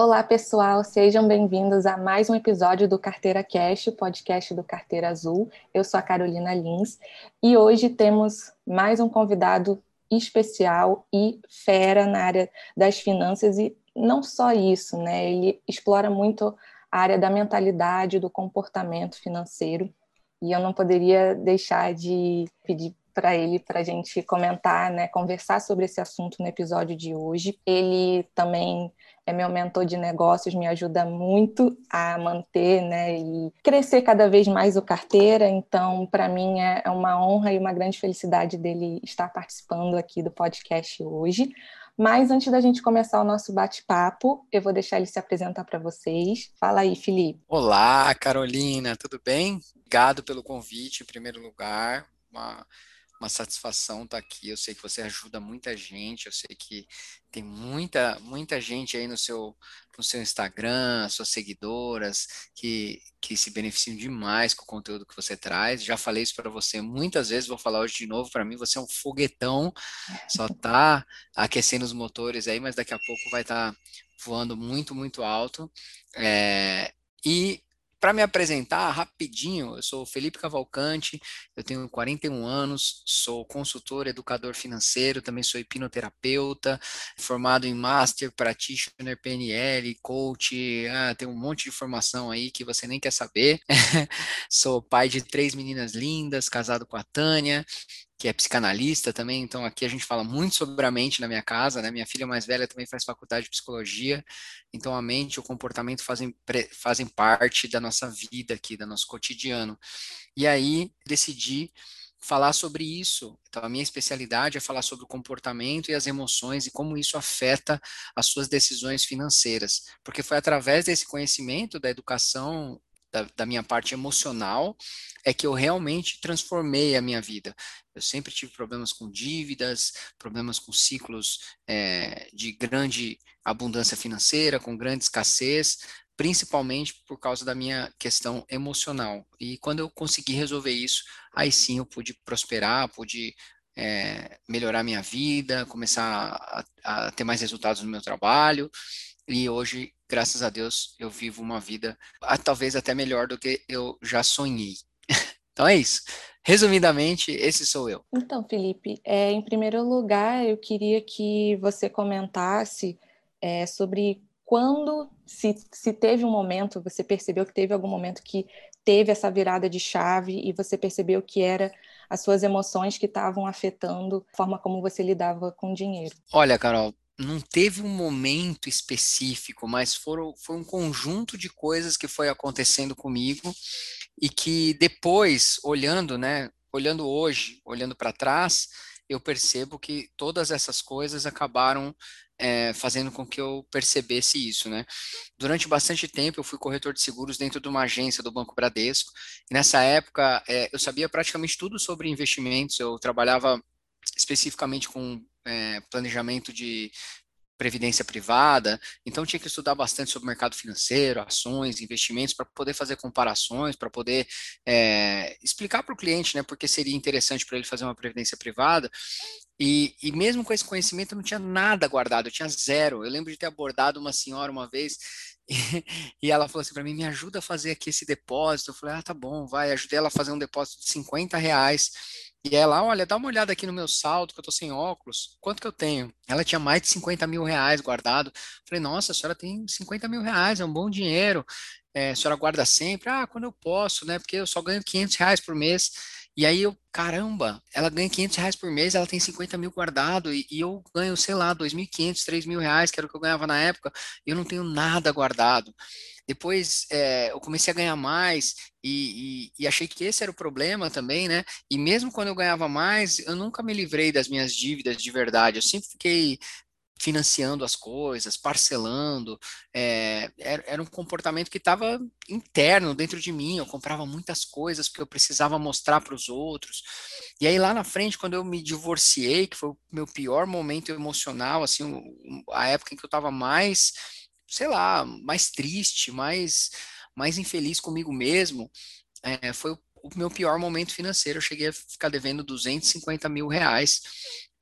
Olá, pessoal, sejam bem-vindos a mais um episódio do Carteira Cash, o podcast do Carteira Azul. Eu sou a Carolina Lins e hoje temos mais um convidado especial e fera na área das finanças e não só isso, né? Ele explora muito a área da mentalidade, do comportamento financeiro e eu não poderia deixar de pedir para ele para a gente comentar, né, conversar sobre esse assunto no episódio de hoje. Ele também é meu mentor de negócios, me ajuda muito a manter, né, e crescer cada vez mais o carteira. Então, para mim é, é uma honra e uma grande felicidade dele estar participando aqui do podcast hoje. Mas antes da gente começar o nosso bate-papo, eu vou deixar ele se apresentar para vocês. Fala aí, Felipe. Olá, Carolina, tudo bem? Obrigado pelo convite, em primeiro lugar. Uma uma satisfação estar tá aqui. Eu sei que você ajuda muita gente, eu sei que tem muita, muita gente aí no seu, no seu Instagram, suas seguidoras, que, que se beneficiam demais com o conteúdo que você traz. Já falei isso para você muitas vezes, vou falar hoje de novo. Para mim, você é um foguetão, só tá aquecendo os motores aí, mas daqui a pouco vai estar tá voando muito, muito alto. É, e para me apresentar rapidinho, eu sou Felipe Cavalcante, eu tenho 41 anos, sou consultor, educador financeiro, também sou hipnoterapeuta, formado em Master, Practitioner, PNL, Coach, ah, tem um monte de formação aí que você nem quer saber. sou pai de três meninas lindas, casado com a Tânia, que é psicanalista também, então aqui a gente fala muito sobre a mente na minha casa, né? Minha filha mais velha também faz faculdade de psicologia, então a mente e o comportamento fazem, fazem parte da nossa vida aqui, do nosso cotidiano. E aí decidi falar sobre isso. Então, a minha especialidade é falar sobre o comportamento e as emoções e como isso afeta as suas decisões financeiras. Porque foi através desse conhecimento da educação da, da, minha parte emocional é que eu realmente transformei a minha vida. Eu sempre tive problemas com dívidas, problemas com ciclos é, de grande abundância financeira, com grande escassez, principalmente por causa da minha questão emocional. E quando eu consegui resolver isso, aí sim eu pude prosperar, pude é, melhorar minha vida, começar a, a ter mais resultados no meu trabalho. E hoje graças a Deus, eu vivo uma vida ah, talvez até melhor do que eu já sonhei. então é isso. Resumidamente, esse sou eu. Então, Felipe, é, em primeiro lugar, eu queria que você comentasse é, sobre quando, se, se teve um momento, você percebeu que teve algum momento que teve essa virada de chave e você percebeu que era as suas emoções que estavam afetando a forma como você lidava com o dinheiro. Olha, Carol, não teve um momento específico, mas foram, foi um conjunto de coisas que foi acontecendo comigo e que depois, olhando, né, olhando hoje, olhando para trás, eu percebo que todas essas coisas acabaram é, fazendo com que eu percebesse isso, né? Durante bastante tempo eu fui corretor de seguros dentro de uma agência do Banco Bradesco. Nessa época é, eu sabia praticamente tudo sobre investimentos. Eu trabalhava especificamente com é, planejamento de previdência privada, então tinha que estudar bastante sobre mercado financeiro, ações, investimentos, para poder fazer comparações, para poder é, explicar para o cliente, né, porque seria interessante para ele fazer uma previdência privada, e, e, mesmo com esse conhecimento eu não tinha nada guardado, eu tinha zero, eu lembro de ter abordado uma senhora uma vez, e, e ela falou assim para mim, me ajuda a fazer aqui esse depósito, eu falei, ah, tá bom, vai, ajudei ela a fazer um depósito de 50 reais, e ela, olha, dá uma olhada aqui no meu saldo, que eu tô sem óculos, quanto que eu tenho? Ela tinha mais de 50 mil reais guardado. Falei, nossa, a senhora tem 50 mil reais, é um bom dinheiro. É, a senhora guarda sempre? Ah, quando eu posso, né? Porque eu só ganho 500 reais por mês. E aí eu, caramba, ela ganha 500 reais por mês, ela tem 50 mil guardado, e, e eu ganho, sei lá, 2.500, 3 mil reais, que era o que eu ganhava na época, e eu não tenho nada guardado. Depois é, eu comecei a ganhar mais e, e, e, achei que esse era o problema também, né? E mesmo quando eu ganhava mais, eu nunca me livrei das minhas dívidas de verdade. Eu sempre fiquei financiando as coisas, parcelando. É, era, era, um comportamento que estava interno dentro de mim. Eu comprava muitas coisas porque eu precisava mostrar para os outros. E aí lá na frente, quando eu me divorciei, que foi o meu pior momento emocional, assim, a época em que eu estava mais sei lá, mais triste, mais, mais infeliz comigo mesmo, é, foi o, o, meu pior momento financeiro. Eu cheguei a ficar devendo 250 mil reais.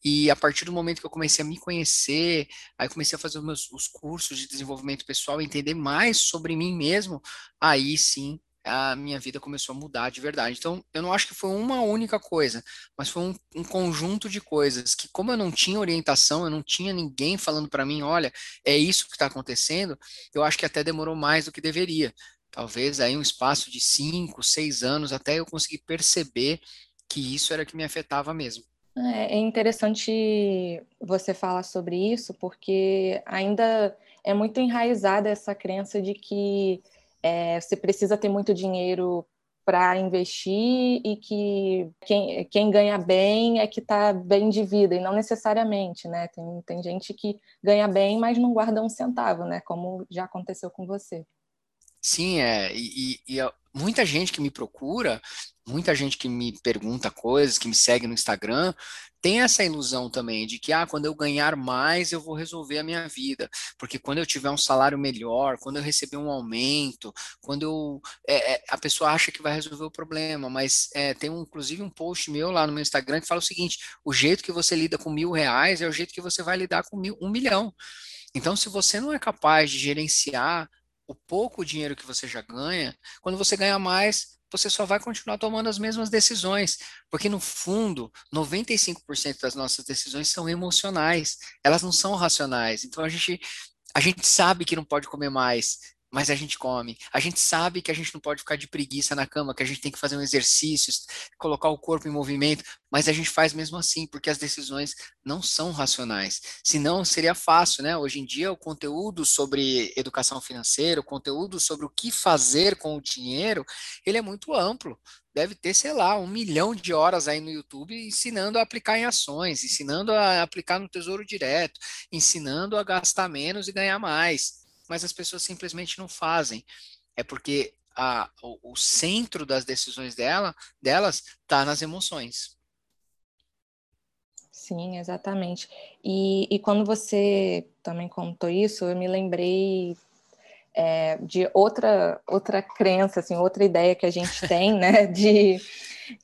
E a partir do momento que eu comecei a me conhecer, aí comecei a fazer os meus os cursos de desenvolvimento pessoal, entender mais sobre mim mesmo, aí sim a minha vida começou a mudar de verdade. Então, eu não acho que foi uma única coisa, mas foi um, um conjunto de coisas que, como eu não tinha orientação, eu não tinha ninguém falando para mim, olha, é isso que está acontecendo, eu acho que até demorou mais do que deveria. Talvez aí um espaço de cinco, seis anos até eu conseguir perceber que isso era que me afetava mesmo. É, é interessante você falar sobre isso, porque ainda é muito enraizada essa crença de que é, você precisa ter muito dinheiro para investir e que quem, quem ganha bem é que está bem de vida, e não necessariamente, né? Tem, tem gente que ganha bem, mas não guarda um centavo, né? Como já aconteceu com você. Sim, é. E, e, e, muita gente que me procura, muita gente que me pergunta coisas, que me segue no Instagram, tem essa ilusão também de que, ah, quando eu ganhar mais, eu vou resolver a minha vida. Porque quando eu tiver um salário melhor, quando eu receber um aumento, quando eu. É, é, a pessoa acha que vai resolver o problema. Mas é, tem um, inclusive um post meu lá no meu Instagram que fala o seguinte: o jeito que você lida com mil reais é o jeito que você vai lidar com mil, um milhão. Então, se você não é capaz de gerenciar o pouco dinheiro que você já ganha, quando você ganha mais, você só vai continuar tomando as mesmas decisões, porque no fundo, 95% das nossas decisões são emocionais, elas não são racionais. Então a gente a gente sabe que não pode comer mais, mas a gente come. A gente sabe que a gente não pode ficar de preguiça na cama, que a gente tem que fazer um exercício, colocar o corpo em movimento, mas a gente faz mesmo assim, porque as decisões não são racionais. Senão seria fácil, né? Hoje em dia o conteúdo sobre educação financeira, o conteúdo sobre o que fazer com o dinheiro, ele é muito amplo. Deve ter, sei lá, um milhão de horas aí no YouTube ensinando a aplicar em ações, ensinando a aplicar no Tesouro Direto, ensinando a gastar menos e ganhar mais mas as pessoas simplesmente não fazem. É porque a, o, o centro das decisões dela, delas está nas emoções. Sim, exatamente. E, e quando você também contou isso, eu me lembrei é, de outra outra crença, assim, outra ideia que a gente tem, né, de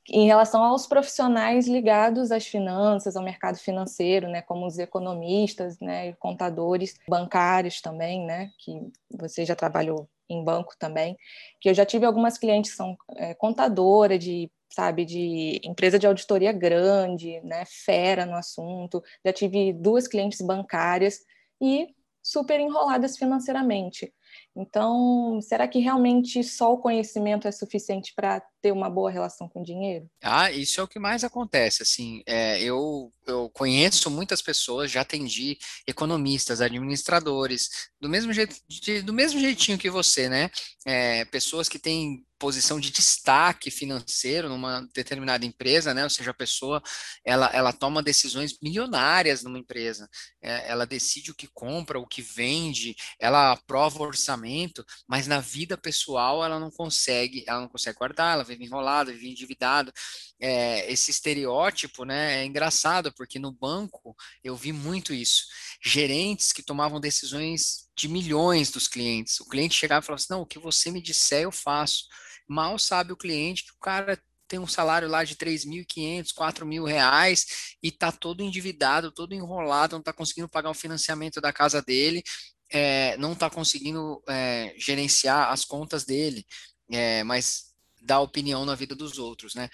em relação aos profissionais ligados às finanças, ao mercado financeiro, né, como os economistas, né, contadores, bancários também, né, que você já trabalhou em banco também, que eu já tive algumas clientes que são é, contadora de sabe, de empresa de auditoria grande, né, fera no assunto. Já tive duas clientes bancárias e super enroladas financeiramente. Então, será que realmente só o conhecimento é suficiente para ter uma boa relação com o dinheiro? Ah, isso é o que mais acontece. Assim, é, eu, eu conheço muitas pessoas, já atendi economistas, administradores, do mesmo jeito, de, do mesmo jeitinho que você, né? É, pessoas que têm posição de destaque financeiro numa determinada empresa, né? Ou seja, a pessoa ela, ela toma decisões milionárias numa empresa, é, ela decide o que compra, o que vende, ela aprova orçamento, mas na vida pessoal ela não consegue, ela não consegue guardar, ela vive enrolada, vive endividada. É, esse estereótipo, né? É engraçado porque no banco eu vi muito isso, gerentes que tomavam decisões de milhões dos clientes. O cliente chegava e falava assim: não, o que você me disser eu faço. Mal sabe o cliente que o cara tem um salário lá de 3.500, 4 mil reais e tá todo endividado, todo enrolado, não está conseguindo pagar o financiamento da casa dele, é, não está conseguindo é, gerenciar as contas dele, é, mas dá opinião na vida dos outros, né?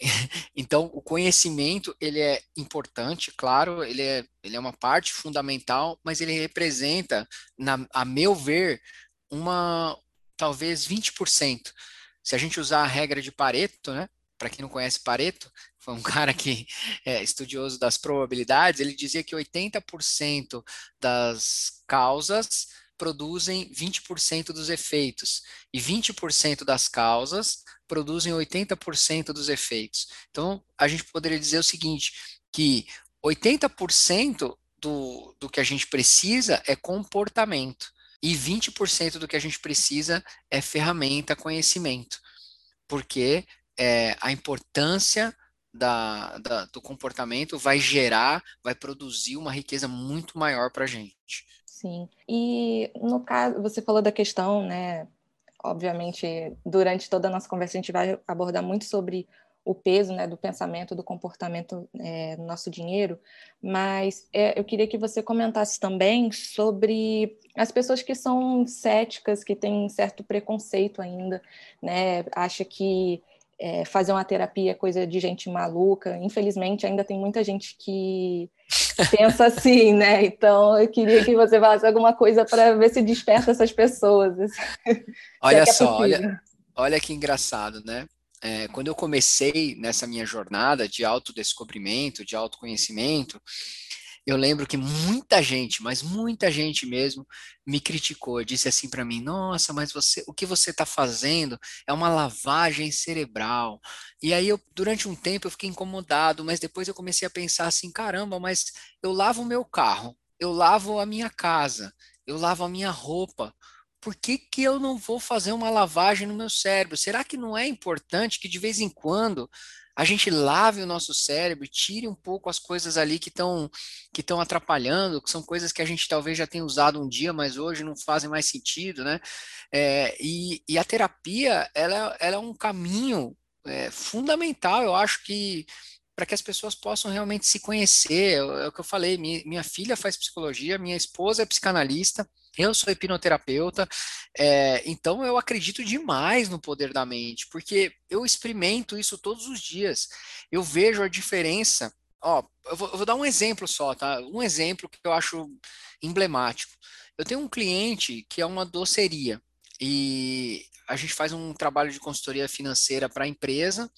Então, o conhecimento, ele é importante, claro, ele é, ele é uma parte fundamental, mas ele representa, na, a meu ver, uma, talvez 20%. Se a gente usar a regra de Pareto, né? Para quem não conhece Pareto, foi um cara que é estudioso das probabilidades, ele dizia que 80% das causas produzem 20% dos efeitos e 20% das causas produzem 80% dos efeitos. Então, a gente poderia dizer o seguinte, que 80% do, do que a gente precisa é comportamento e 20% do que a gente precisa é ferramenta, conhecimento, porque é, a importância da, da, do comportamento vai gerar, vai produzir uma riqueza muito maior para a gente. Sim. E no caso, você falou da questão, né? Obviamente, durante toda a nossa conversa, a gente vai abordar muito sobre o peso né, do pensamento, do comportamento é, no nosso dinheiro, mas é, eu queria que você comentasse também sobre as pessoas que são céticas, que têm certo preconceito ainda, né, acha que é, fazer uma terapia é coisa de gente maluca. Infelizmente, ainda tem muita gente que pensa assim, né? Então, eu queria que você falasse alguma coisa para ver se desperta essas pessoas. Olha é só, olha, olha que engraçado, né? É, quando eu comecei nessa minha jornada de autodescobrimento, de autoconhecimento, eu lembro que muita gente, mas muita gente mesmo, me criticou, disse assim para mim: "Nossa, mas você, o que você está fazendo é uma lavagem cerebral". E aí eu, durante um tempo, eu fiquei incomodado, mas depois eu comecei a pensar assim: "Caramba, mas eu lavo o meu carro, eu lavo a minha casa, eu lavo a minha roupa. Por que, que eu não vou fazer uma lavagem no meu cérebro? Será que não é importante que de vez em quando a gente lave o nosso cérebro, tire um pouco as coisas ali que estão que estão atrapalhando, que são coisas que a gente talvez já tenha usado um dia, mas hoje não fazem mais sentido, né? É, e, e, a terapia, ela, ela é um caminho é, fundamental, eu acho que para que as pessoas possam realmente se conhecer. É, é o que eu falei, minha, minha filha faz psicologia, minha esposa é psicanalista, eu sou hipnoterapeuta, é, então eu acredito demais no poder da mente, porque eu experimento isso todos os dias. Eu vejo a diferença. Ó, eu vou, eu vou dar um exemplo só, tá? Um exemplo que eu acho emblemático. Eu tenho um cliente que é uma doceria e a gente faz um trabalho de consultoria financeira para a empresa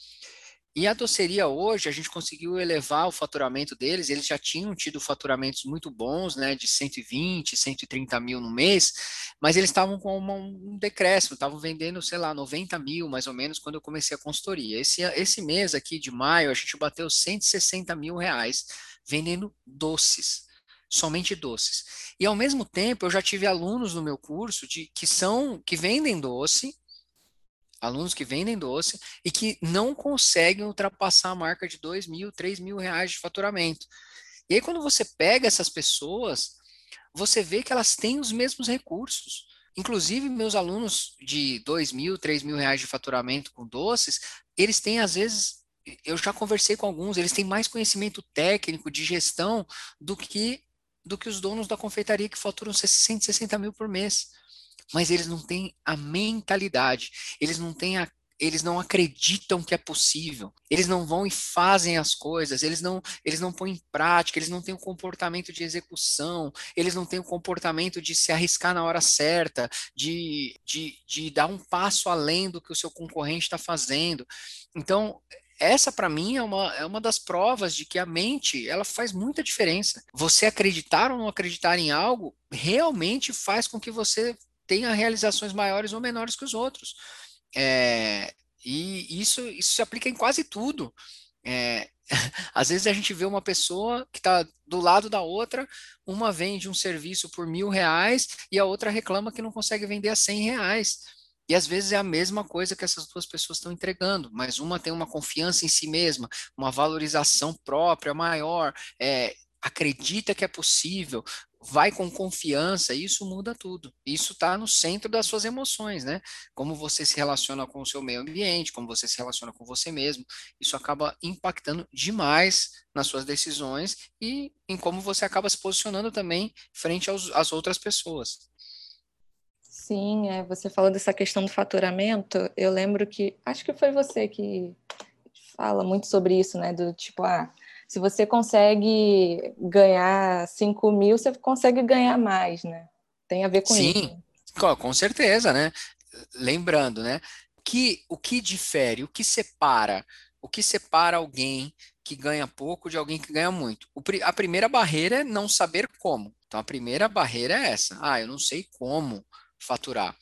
e a doceria hoje, a gente conseguiu elevar o faturamento deles, eles já tinham tido faturamentos muito bons, né, de 120, 130 mil no mês, mas eles estavam com uma, um decréscimo, estavam vendendo, sei lá, 90 mil mais ou menos quando eu comecei a consultoria. Esse, esse mês aqui de maio, a gente bateu 160 mil reais vendendo doces, somente doces. E ao mesmo tempo, eu já tive alunos no meu curso de que são que vendem doce alunos que vendem doce e que não conseguem ultrapassar a marca de dois mil, três mil reais de faturamento. E aí, quando você pega essas pessoas, você vê que elas têm os mesmos recursos. Inclusive, meus alunos de dois mil, três mil reais de faturamento com doces, eles têm, às vezes, eu já conversei com alguns, eles têm mais conhecimento técnico de gestão do que do que os donos da confeitaria que faturam 160 mil por mês mas eles não têm a mentalidade, eles não têm a eles não acreditam que é possível, eles não vão e fazem as coisas, eles não, eles não põem em prática, eles não têm o comportamento de execução, eles não têm o comportamento de se arriscar na hora certa, de, de, de dar um passo além do que o seu concorrente está fazendo. Então, essa para mim é uma, é uma das provas de que a mente ela faz muita diferença. Você acreditar ou não acreditar em algo realmente faz com que você tenha realizações maiores ou menores que os outros. É, e isso, isso se aplica em quase tudo. É, às vezes a gente vê uma pessoa que está do lado da outra, uma vende um serviço por mil reais e a outra reclama que não consegue vender a cem reais. E às vezes é a mesma coisa que essas duas pessoas estão entregando, mas uma tem uma confiança em si mesma, uma valorização própria maior, é, acredita que é possível, vai com confiança, isso muda tudo. Isso está no centro das suas emoções, né? Como você se relaciona com o seu meio ambiente, como você se relaciona com você mesmo, isso acaba impactando demais nas suas decisões e em como você acaba se posicionando também frente aos, às outras pessoas. Sim, é, você falou dessa questão do faturamento, eu lembro que, acho que foi você que fala muito sobre isso, né? Do tipo, ah, se você consegue ganhar 5 mil, você consegue ganhar mais, né? Tem a ver com Sim, isso. Sim, com certeza, né? Lembrando, né? Que o que difere, o que separa, o que separa alguém que ganha pouco de alguém que ganha muito? O, a primeira barreira é não saber como. Então a primeira barreira é essa. Ah, eu não sei como faturar.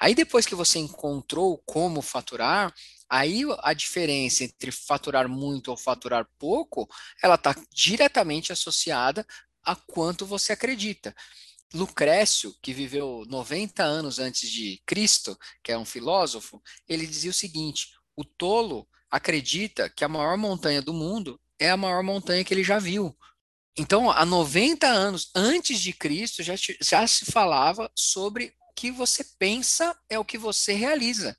Aí depois que você encontrou como faturar, Aí a diferença entre faturar muito ou faturar pouco, ela está diretamente associada a quanto você acredita. Lucrécio, que viveu 90 anos antes de Cristo, que é um filósofo, ele dizia o seguinte: o tolo acredita que a maior montanha do mundo é a maior montanha que ele já viu. Então, há 90 anos antes de Cristo, já, já se falava sobre o que você pensa é o que você realiza.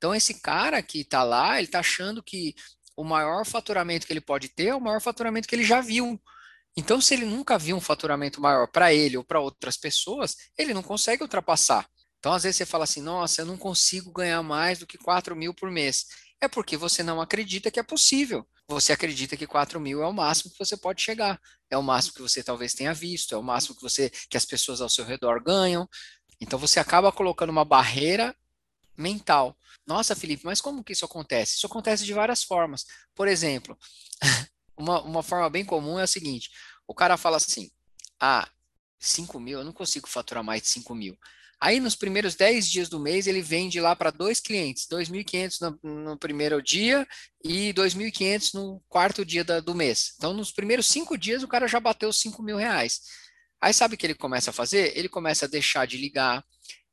Então, esse cara que está lá, ele está achando que o maior faturamento que ele pode ter é o maior faturamento que ele já viu. Então, se ele nunca viu um faturamento maior para ele ou para outras pessoas, ele não consegue ultrapassar. Então, às vezes você fala assim, nossa, eu não consigo ganhar mais do que 4 mil por mês. É porque você não acredita que é possível. Você acredita que 4 mil é o máximo que você pode chegar. É o máximo que você talvez tenha visto, é o máximo que você que as pessoas ao seu redor ganham. Então você acaba colocando uma barreira mental. Nossa, Felipe, mas como que isso acontece? Isso acontece de várias formas. Por exemplo, uma, uma forma bem comum é a seguinte: o cara fala assim, ah, 5 mil, eu não consigo faturar mais de 5 mil. Aí, nos primeiros 10 dias do mês, ele vende lá para dois clientes, 2.500 no, no primeiro dia e 2.500 no quarto dia da, do mês. Então, nos primeiros cinco dias, o cara já bateu 5 mil reais. Aí, sabe o que ele começa a fazer? Ele começa a deixar de ligar,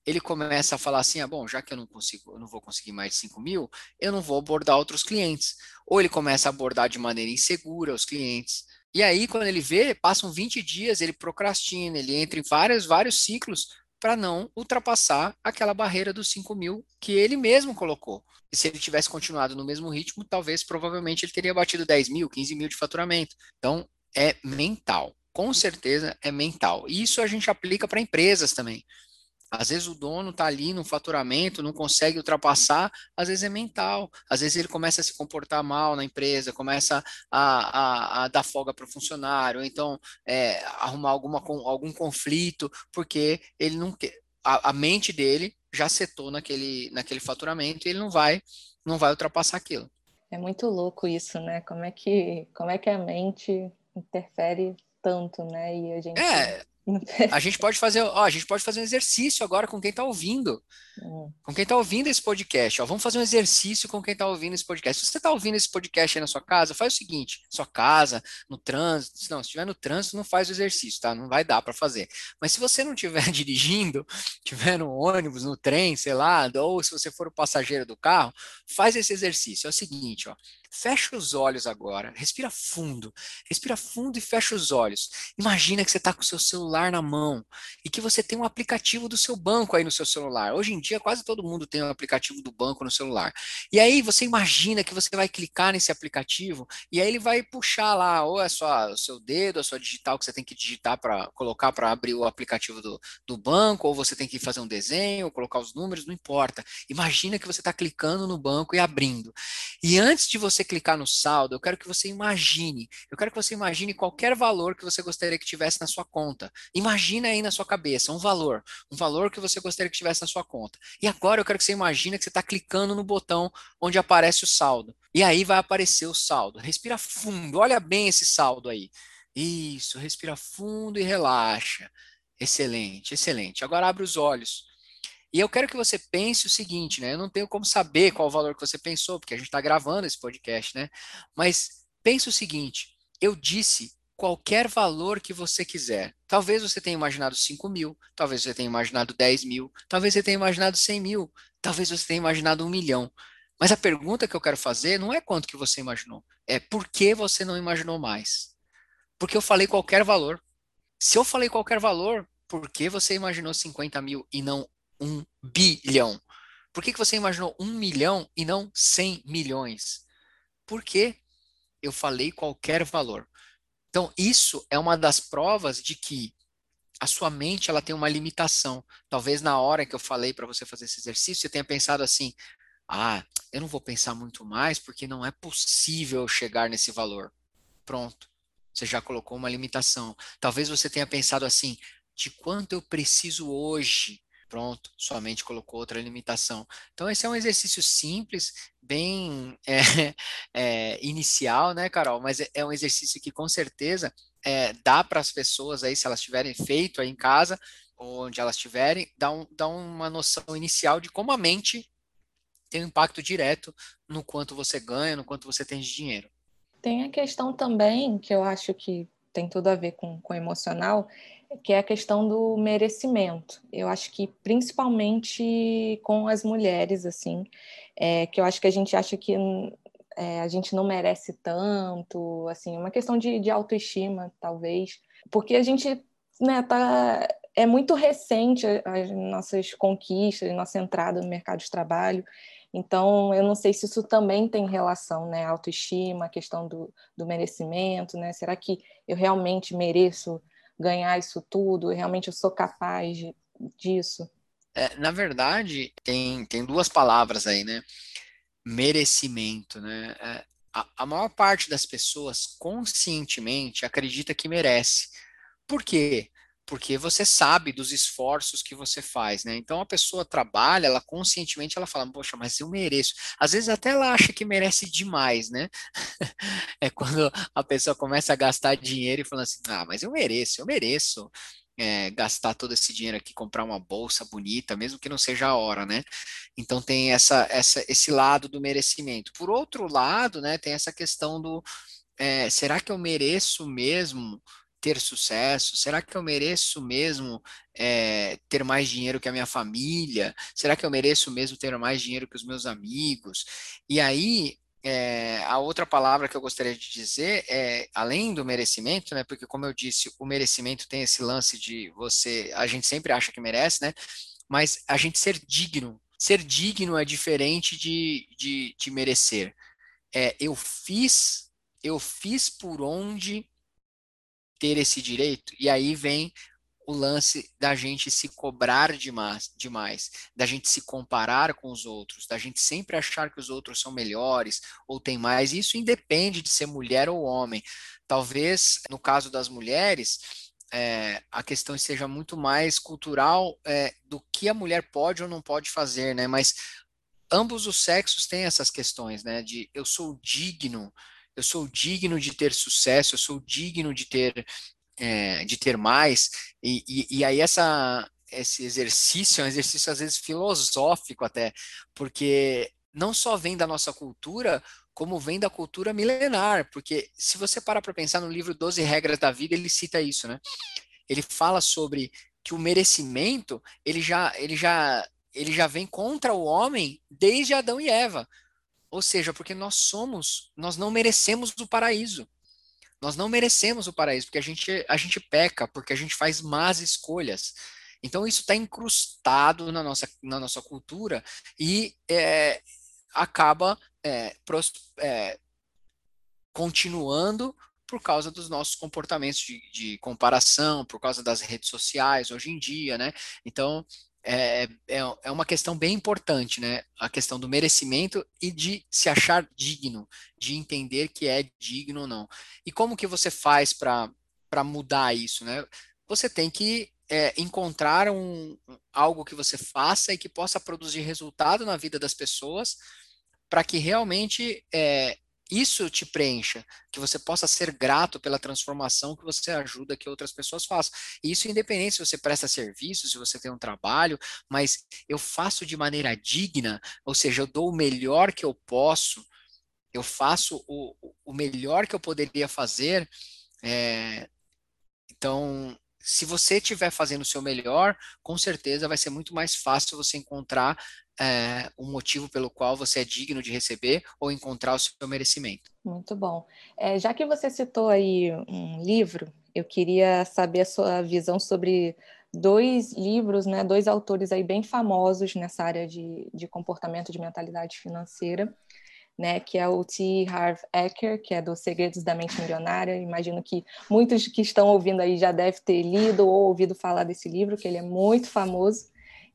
ele começa a falar assim, ah, bom, já que eu não consigo, eu não vou conseguir mais de 5 mil, eu não vou abordar outros clientes. Ou ele começa a abordar de maneira insegura os clientes. E aí, quando ele vê, passam 20 dias, ele procrastina, ele entra em vários, vários ciclos para não ultrapassar aquela barreira dos 5 mil que ele mesmo colocou. E se ele tivesse continuado no mesmo ritmo, talvez, provavelmente, ele teria batido 10 mil, 15 mil de faturamento. Então, é mental. Com certeza é mental. E isso a gente aplica para empresas também. Às vezes o dono está ali no faturamento, não consegue ultrapassar, às vezes é mental, às vezes ele começa a se comportar mal na empresa, começa a, a, a dar folga para o funcionário, então é, arrumar alguma, algum conflito, porque ele não a, a, mente dele já setou naquele, naquele faturamento e ele não vai, não vai ultrapassar aquilo. É muito louco isso, né? Como é que, como é que a mente interfere tanto, né? E a gente. É, a gente pode fazer, ó, a gente pode fazer um exercício agora com quem está ouvindo. Hum. Com quem está ouvindo esse podcast. Ó, vamos fazer um exercício com quem está ouvindo esse podcast. Se você está ouvindo esse podcast aí na sua casa, faz o seguinte: sua casa, no trânsito. Não, se estiver no trânsito, não faz o exercício, tá? Não vai dar para fazer. Mas se você não estiver dirigindo, estiver no ônibus, no trem, sei lá, ou se você for o passageiro do carro, faz esse exercício. É o seguinte, ó. Fecha os olhos agora, respira fundo, respira fundo e fecha os olhos. Imagina que você está com o seu celular na mão e que você tem um aplicativo do seu banco aí no seu celular. Hoje em dia, quase todo mundo tem um aplicativo do banco no celular. E aí você imagina que você vai clicar nesse aplicativo e aí ele vai puxar lá, ou é só o seu dedo, a sua digital que você tem que digitar para colocar para abrir o aplicativo do, do banco, ou você tem que fazer um desenho, colocar os números, não importa. Imagina que você está clicando no banco e abrindo. E antes de você você clicar no saldo, eu quero que você imagine, eu quero que você imagine qualquer valor que você gostaria que tivesse na sua conta. Imagina aí na sua cabeça um valor, um valor que você gostaria que tivesse na sua conta. E agora eu quero que você imagine que você está clicando no botão onde aparece o saldo. E aí vai aparecer o saldo. Respira fundo, olha bem esse saldo aí. Isso, respira fundo e relaxa. Excelente, excelente. Agora abre os olhos. E eu quero que você pense o seguinte, né? Eu não tenho como saber qual o valor que você pensou, porque a gente está gravando esse podcast, né? Mas pense o seguinte: eu disse qualquer valor que você quiser. Talvez você tenha imaginado 5 mil, talvez você tenha imaginado 10 mil, talvez você tenha imaginado 100 mil, talvez você tenha imaginado um milhão. Mas a pergunta que eu quero fazer não é quanto que você imaginou, é por que você não imaginou mais? Porque eu falei qualquer valor. Se eu falei qualquer valor, por que você imaginou 50 mil e não um bilhão? Por que, que você imaginou um milhão e não 100 milhões? Por quê? Eu falei qualquer valor. Então, isso é uma das provas de que a sua mente ela tem uma limitação. Talvez na hora que eu falei para você fazer esse exercício, você tenha pensado assim: ah, eu não vou pensar muito mais porque não é possível chegar nesse valor. Pronto, você já colocou uma limitação. Talvez você tenha pensado assim: de quanto eu preciso hoje Pronto, sua mente colocou outra limitação. Então, esse é um exercício simples, bem é, é, inicial, né, Carol? Mas é, é, um exercício que, com certeza, é, dá para as pessoas aí, se elas tiverem feito aí em casa, onde elas estiverem, dá, um, dá uma noção inicial de como a mente tem um impacto direto no quanto você ganha, no quanto você tem de dinheiro. Tem a questão também, que eu acho que tem tudo a ver com, com emocional, que é a questão do merecimento. Eu acho que principalmente com as mulheres, assim, é, que eu acho que a gente acha que é, a gente não merece tanto, assim, uma questão de, de autoestima, talvez, porque a gente né, tá, é muito recente as nossas conquistas, nossa entrada no mercado de trabalho, Então, eu não sei se isso também tem relação, né? Autoestima, a questão do, do merecimento, né? Será que eu realmente mereço ganhar isso tudo? Realmente eu sou capaz de, disso? É, na verdade, tem, tem duas palavras aí, né? Merecimento, né? É, a, a maior parte das pessoas conscientemente acredita que merece. Por quê? Porque você sabe dos esforços que você faz, né? Então a pessoa trabalha, ela conscientemente ela fala, poxa, mas eu mereço. Às vezes até ela acha que merece demais, né? é quando a pessoa começa a gastar dinheiro e fala assim, ah, mas eu mereço, eu mereço. É, gastar todo esse dinheiro aqui, comprar uma bolsa bonita, mesmo que não seja a hora, né? Então tem essa, essa, esse lado do merecimento. Por outro lado, né, tem essa questão do é, será que eu mereço mesmo ter sucesso? Será que eu mereço mesmo é, ter mais dinheiro que a minha família? Será que eu mereço mesmo ter mais dinheiro que os meus amigos? E aí, é, a outra palavra que eu gostaria de dizer é, além do merecimento, né? Porque, como eu disse, o merecimento tem esse lance de você, a gente sempre acha que merece, né? Mas a gente ser digno. Ser digno é diferente de, de, de merecer. É, eu fiz, eu fiz por onde ter esse direito? E aí vem o lance da gente se cobrar demais, demais, da gente se comparar com os outros, da gente sempre achar que os outros são melhores ou tem mais. Isso independe de ser mulher ou homem. Talvez, no caso das mulheres, é, a questão seja muito mais cultural é, do que a mulher pode ou não pode fazer, né? Mas ambos os sexos têm essas questões, né? De eu sou digno eu sou digno de ter sucesso, eu sou digno de ter, é, de ter mais, e, e, e aí essa, esse exercício é um exercício às vezes filosófico até, porque não só vem da nossa cultura, como vem da cultura milenar, porque se você parar para pensar no livro 12 Regras da Vida, ele cita isso, né? Ele fala sobre que o merecimento, ele já, ele já, ele já vem contra o homem desde Adão e Eva. Ou seja, porque nós somos, nós não merecemos o paraíso. Nós não merecemos o paraíso, porque a gente, a gente peca, porque a gente faz más escolhas. Então, isso está incrustado na nossa, na nossa cultura e é, acaba é, pros, é, continuando por causa dos nossos comportamentos de, de, comparação, por causa das redes sociais hoje em dia, né? Então, é, é, é uma questão bem importante, né? A questão do merecimento e de se achar digno, de entender que é digno ou não. E como que você faz para mudar isso, né? Você tem que é, encontrar um, algo que você faça e que possa produzir resultado na vida das pessoas para que realmente é, isso te preencha, que você possa ser grato pela transformação que você ajuda que outras pessoas façam. E isso independente se você presta serviço, se você tem um trabalho, mas eu faço de maneira digna, ou seja, eu dou o melhor que eu posso, eu faço o, o melhor que eu poderia fazer. É, então, se você estiver fazendo o seu melhor, com certeza vai ser muito mais fácil você encontrar é, um motivo pelo qual você é digno de receber ou encontrar o seu merecimento. Muito bom. É, já que você citou aí um livro, eu queria saber a sua visão sobre dois livros, né, dois autores aí bem famosos nessa área de, de comportamento de mentalidade financeira, né, que é o T. Harv Eker, que é do Segredos da Mente Milionária. Imagino que muitos que estão ouvindo aí já devem ter lido ou ouvido falar desse livro, que ele é muito famoso.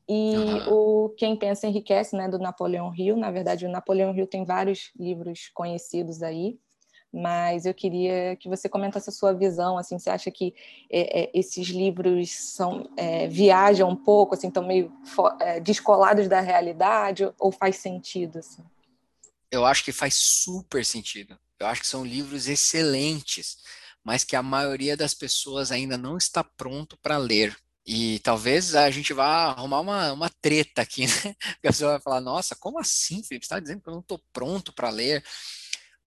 E uhum. o Quem Pensa Enriquece, né, do Napoleão Hill. Na verdade, o Napoleão Hill tem vários livros conhecidos aí, mas eu queria que você comentasse a sua visão, assim, você acha que é, é, esses livros são é, viajam um pouco, assim, estão meio é, descolados da realidade, ou faz sentido, assim? Eu acho que faz super sentido. Eu acho que são livros excelentes, mas que a maioria das pessoas ainda não está pronto para ler. E talvez a gente vá arrumar uma, uma treta aqui, né? Porque a pessoa vai falar, nossa, como assim, Felipe? Você está dizendo que eu não estou pronto para ler?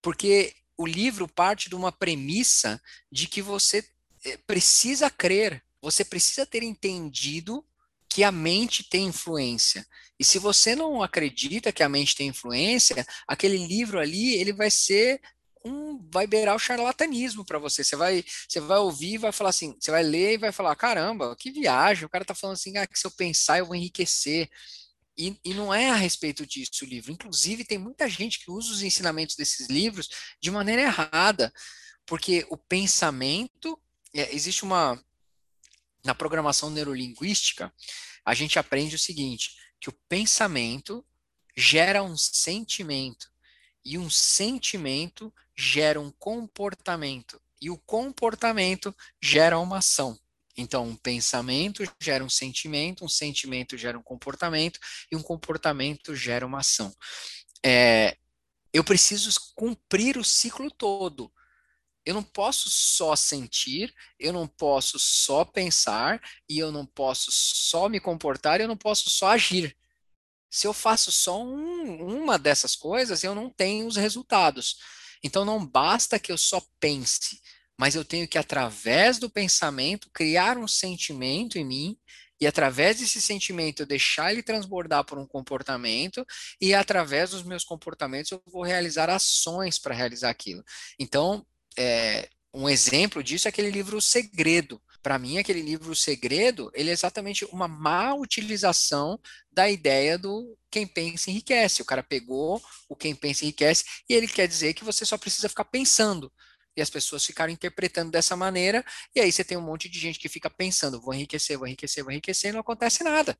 Porque o livro parte de uma premissa de que você eh, precisa crer, você precisa ter entendido que a mente tem influência. E se você não acredita que a mente tem influência, aquele livro ali, ele vai ser um, vai beirar o charlatanismo para você. Você vai, você vai ouvir vai falar assim, você vai ler e vai falar, caramba, que viagem, o cara tá falando assim, ah, que se eu pensar eu vou enriquecer. E, e, não é a respeito disso o livro. Inclusive, tem muita gente que usa os ensinamentos desses livros de maneira errada, porque o pensamento. É, existe uma. Na programação neurolinguística, a gente aprende o seguinte: que o pensamento gera um sentimento, e um sentimento gera um comportamento, e o comportamento gera uma ação. Então, um pensamento gera um sentimento, um sentimento gera um comportamento, e um comportamento gera uma ação. É, eu preciso cumprir o ciclo todo. Eu não posso só sentir, eu não posso só pensar, e eu não posso só me comportar, eu não posso só agir. Se eu faço só um, uma dessas coisas, eu não tenho os resultados. Então não basta que eu só pense, mas eu tenho que, através do pensamento, criar um sentimento em mim, e através desse sentimento eu deixar ele transbordar por um comportamento, e através dos meus comportamentos eu vou realizar ações para realizar aquilo. Então, é, um exemplo disso é aquele livro O Segredo. Para mim, aquele livro O Segredo, ele é exatamente uma má utilização da ideia do quem pensa enriquece. O cara pegou o quem pensa enriquece e ele quer dizer que você só precisa ficar pensando e as pessoas ficaram interpretando dessa maneira, e aí você tem um monte de gente que fica pensando, vou enriquecer, vou enriquecer, vou enriquecer, e não acontece nada.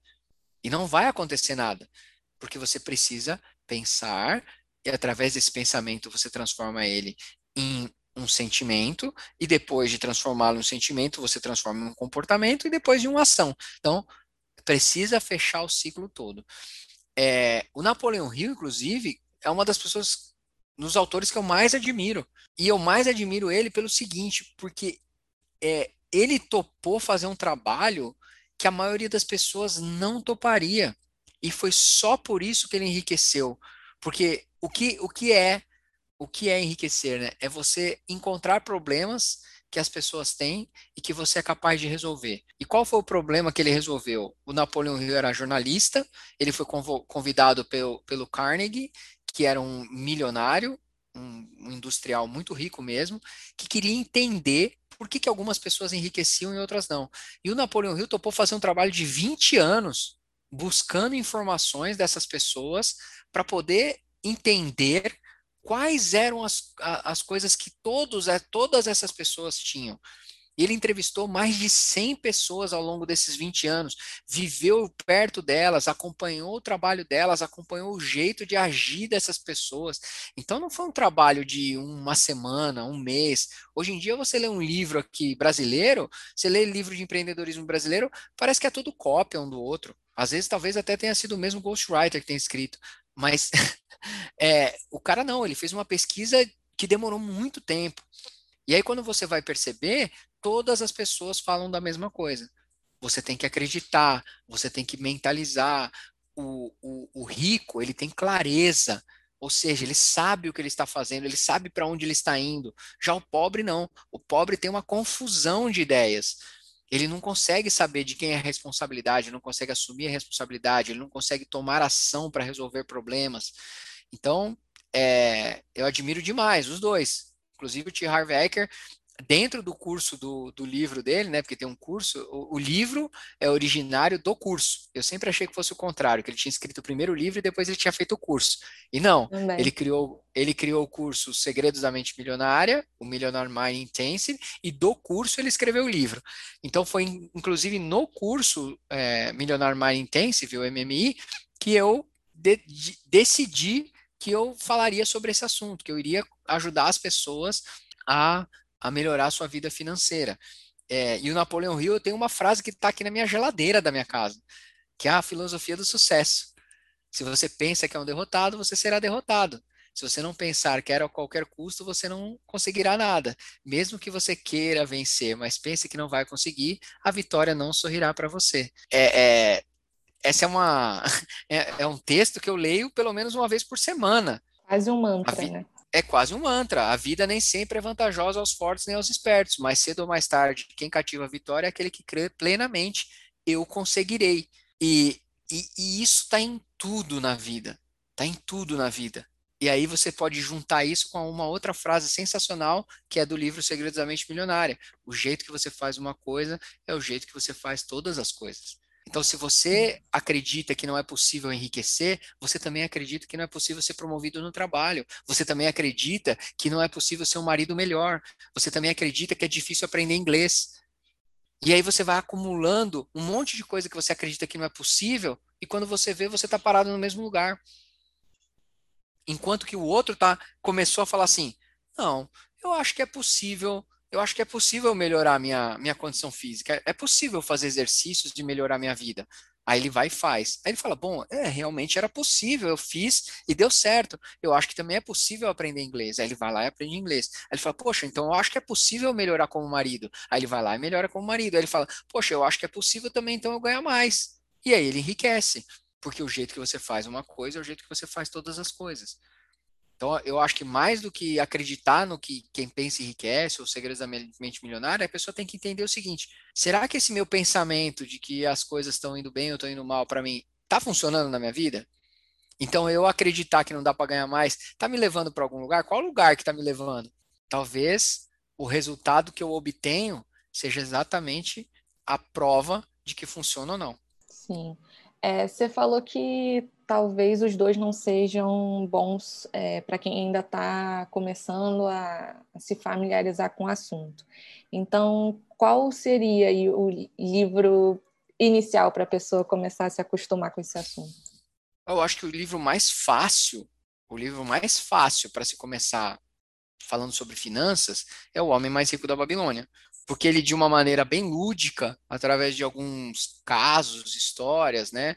E não vai acontecer nada, porque você precisa pensar, e através desse pensamento você transforma ele em um sentimento, e depois de transformá-lo em um sentimento, você transforma em um comportamento, e depois em uma ação. Então, precisa fechar o ciclo todo. É, o Napoleão Hill, inclusive, é uma das pessoas nos autores que eu mais admiro. E eu mais admiro ele pelo seguinte, porque é, ele topou fazer um trabalho que a maioria das pessoas não toparia. E foi só por isso que ele enriqueceu. Porque o que, o que é o que é enriquecer, né? É você encontrar problemas que as pessoas têm e que você é capaz de resolver. E qual foi o problema que ele resolveu? O Napoleão Hill era jornalista, ele foi convidado pelo, pelo Carnegie que era um milionário, um, um industrial muito rico mesmo, que queria entender por que, que algumas pessoas enriqueciam e outras não. E o Napoleão Hill topou fazer um trabalho de 20 anos buscando informações dessas pessoas para poder entender quais eram as, as coisas que todos, é, todas essas pessoas tinham. Ele entrevistou mais de 100 pessoas ao longo desses 20 anos, viveu perto delas, acompanhou o trabalho delas, acompanhou o jeito de agir dessas pessoas. Então não foi um trabalho de uma semana, um mês. Hoje em dia você lê um livro aqui brasileiro, você lê livro de empreendedorismo brasileiro, parece que é tudo cópia um do outro. Às vezes talvez até tenha sido o mesmo ghostwriter que tem escrito, mas é, o cara não, ele fez uma pesquisa que demorou muito tempo. E aí, quando você vai perceber, todas as pessoas falam da mesma coisa. Você tem que acreditar, você tem que mentalizar. O, o, o rico, ele tem clareza, ou seja, ele sabe o que ele está fazendo, ele sabe para onde ele está indo. Já o pobre não. O pobre tem uma confusão de ideias. Ele não consegue saber de quem é a responsabilidade, não consegue assumir a responsabilidade, ele não consegue tomar ação para resolver problemas. Então, é, eu admiro demais os dois. Inclusive o T. Harv Eker dentro do curso do, do livro dele, né? Porque tem um curso, o, o, livro é originário do curso. Eu sempre achei que fosse o contrário, que ele tinha escrito o primeiro livro e depois ele tinha feito o curso. E não, Também. ele criou, ele criou o curso Segredos da Mente Milionária, o Millionaire Mind Intensive, e do curso ele escreveu o livro. Então foi inclusive no curso é, Millionaire Mind Intensive, o MMI, que eu de, de, decidi que eu falaria sobre esse assunto, que eu iria ajudar as pessoas a a melhorar a sua vida financeira. É, e o Napoleão Hill tem uma frase que está aqui na minha geladeira da minha casa, que é a filosofia do sucesso. Se você pensa que é um derrotado, você será derrotado. Se você não pensar que era a qualquer custo, você não conseguirá nada. Mesmo que você queira vencer, mas pense que não vai conseguir, a vitória não sorrirá para você. É, é, essa é uma é, é, um texto que eu leio pelo menos uma vez por semana. Quase um mantra, né? É quase um mantra. A vida nem sempre é vantajosa aos fortes nem aos espertos. Mais cedo ou mais tarde, quem cativa a vitória é aquele que crê plenamente, eu conseguirei. E, e, e isso está em tudo na vida. Está em tudo na vida. E aí você pode juntar isso com uma outra frase sensacional, que é do livro Segredos da Mente Milionária. O jeito que você faz uma coisa é o jeito que você faz todas as coisas. Então, se você acredita que não é possível enriquecer, você também acredita que não é possível ser promovido no trabalho. Você também acredita que não é possível ser um marido melhor. Você também acredita que é difícil aprender inglês. E aí você vai acumulando um monte de coisa que você acredita que não é possível, e quando você vê, você está parado no mesmo lugar. Enquanto que o outro tá, começou a falar assim: não, eu acho que é possível eu acho que é possível melhorar minha, minha condição física, é possível fazer exercícios de melhorar minha vida. Aí ele vai e faz. Aí ele fala: Bom, é, realmente era possível, eu fiz e deu certo. Eu acho que também é possível aprender inglês. Aí ele vai lá e aprende inglês. Aí ele fala: Poxa, então eu acho que é possível melhorar como marido. Aí ele vai lá e melhora como marido. Aí ele fala: Poxa, eu acho que é possível também então eu ganhar mais. E aí ele enriquece. Porque o jeito que você faz uma coisa é o jeito que você faz todas as coisas. Então, eu acho que mais do que acreditar no que quem pensa enriquece, ou segredos da mente milionária, a pessoa tem que entender o seguinte: será que esse meu pensamento de que as coisas estão indo bem ou estão indo mal para mim está funcionando na minha vida? Então, eu acreditar que não dá para ganhar mais, está me levando para algum lugar? Qual lugar que está me levando? Talvez o resultado que eu obtenho seja exatamente a prova de que funciona ou não. Sim. É, você falou que talvez os dois não sejam bons é, para quem ainda está começando a, a, se familiarizar com o assunto. Então, qual seria o livro inicial para a pessoa começar a se acostumar com esse assunto? Eu acho que o livro mais fácil, o livro mais fácil para se começar falando sobre finanças é O Homem Mais Rico da Babilônia porque ele de uma maneira bem lúdica, através de alguns casos, histórias, né?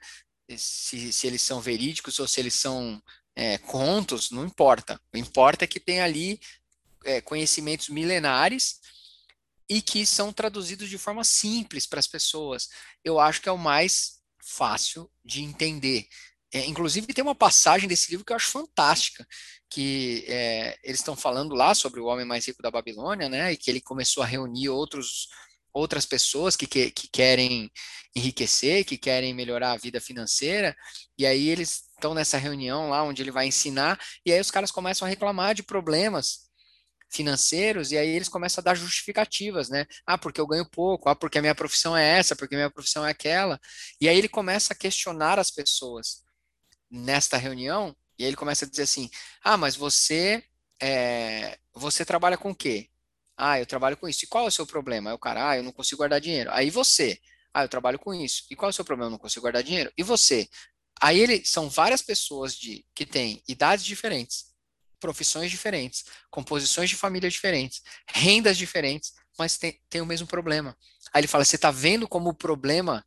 Se, se eles são verídicos ou se eles são é, contos, não importa. O importa é que tem ali é, conhecimentos milenares e que são traduzidos de forma simples para as pessoas. Eu acho que é o mais fácil de entender. É, inclusive, tem uma passagem desse livro que eu acho fantástica, que é, eles estão falando lá sobre o homem mais rico da Babilônia, né? E que ele começou a reunir outros, outras pessoas que, que, que querem enriquecer, que querem melhorar a vida financeira, e aí eles estão nessa reunião lá onde ele vai ensinar, e aí os caras começam a reclamar de problemas financeiros, e aí eles começam a dar justificativas, né? Ah, porque eu ganho pouco, ah, porque a minha profissão é essa, porque a minha profissão é aquela. E aí ele começa a questionar as pessoas nesta reunião, e aí ele começa a dizer assim: Ah, mas você é, você trabalha com o quê? Ah, eu trabalho com isso. E qual é o seu problema? Aí o cara, ah, eu não consigo guardar dinheiro. Aí você, ah, eu trabalho com isso. E qual é o seu problema? Eu não consigo guardar dinheiro. E você? Aí ele são várias pessoas de que têm idades diferentes, profissões diferentes, composições de família diferentes, rendas diferentes, mas tem, tem o mesmo problema. Aí ele fala: você está vendo como o problema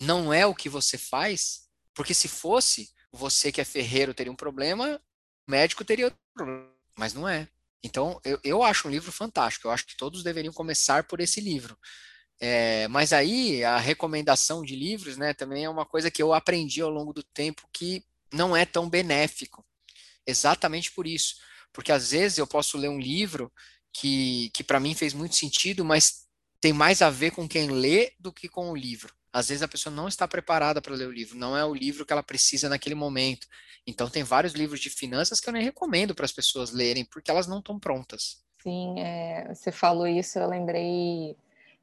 não é o que você faz? Porque se fosse, você que é ferreiro teria um problema, o médico teria outro problema, mas não é. Então, eu, eu acho um livro fantástico, eu acho que todos deveriam começar por esse livro. É, mas aí, a recomendação de livros, né, também é uma coisa que eu aprendi ao longo do tempo que não é tão benéfico. Exatamente por isso. Porque às vezes eu posso ler um livro que, que para mim fez muito sentido, mas tem mais a ver com quem lê do que com o livro. Às vezes a pessoa não está preparada para ler o livro, não é o livro que ela precisa naquele momento. Então tem vários livros de finanças que eu nem recomendo para as pessoas lerem, porque elas não estão prontas. Sim, é, você falou isso, eu lembrei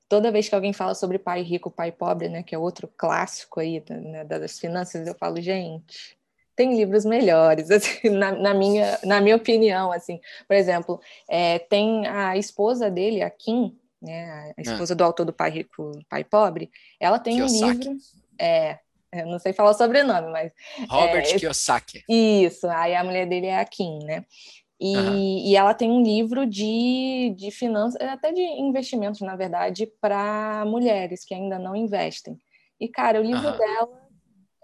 toda vez que alguém fala sobre pai rico, pai pobre, né, que é outro clássico aí né, das finanças, eu falo, gente, tem livros melhores, assim, na, na, minha, na minha opinião, assim. Por exemplo, é, tem a esposa dele, a Kim, né, a esposa é. do autor do Pai Rico, Pai Pobre, ela tem Kiyosaki. um livro, é, eu não sei falar o sobrenome, mas Robert é, Kiyosaki. Isso, aí a mulher dele é a Kim, né? E, uhum. e ela tem um livro de, de finanças, até de investimentos, na verdade, para mulheres que ainda não investem. E, cara, o livro uhum. dela,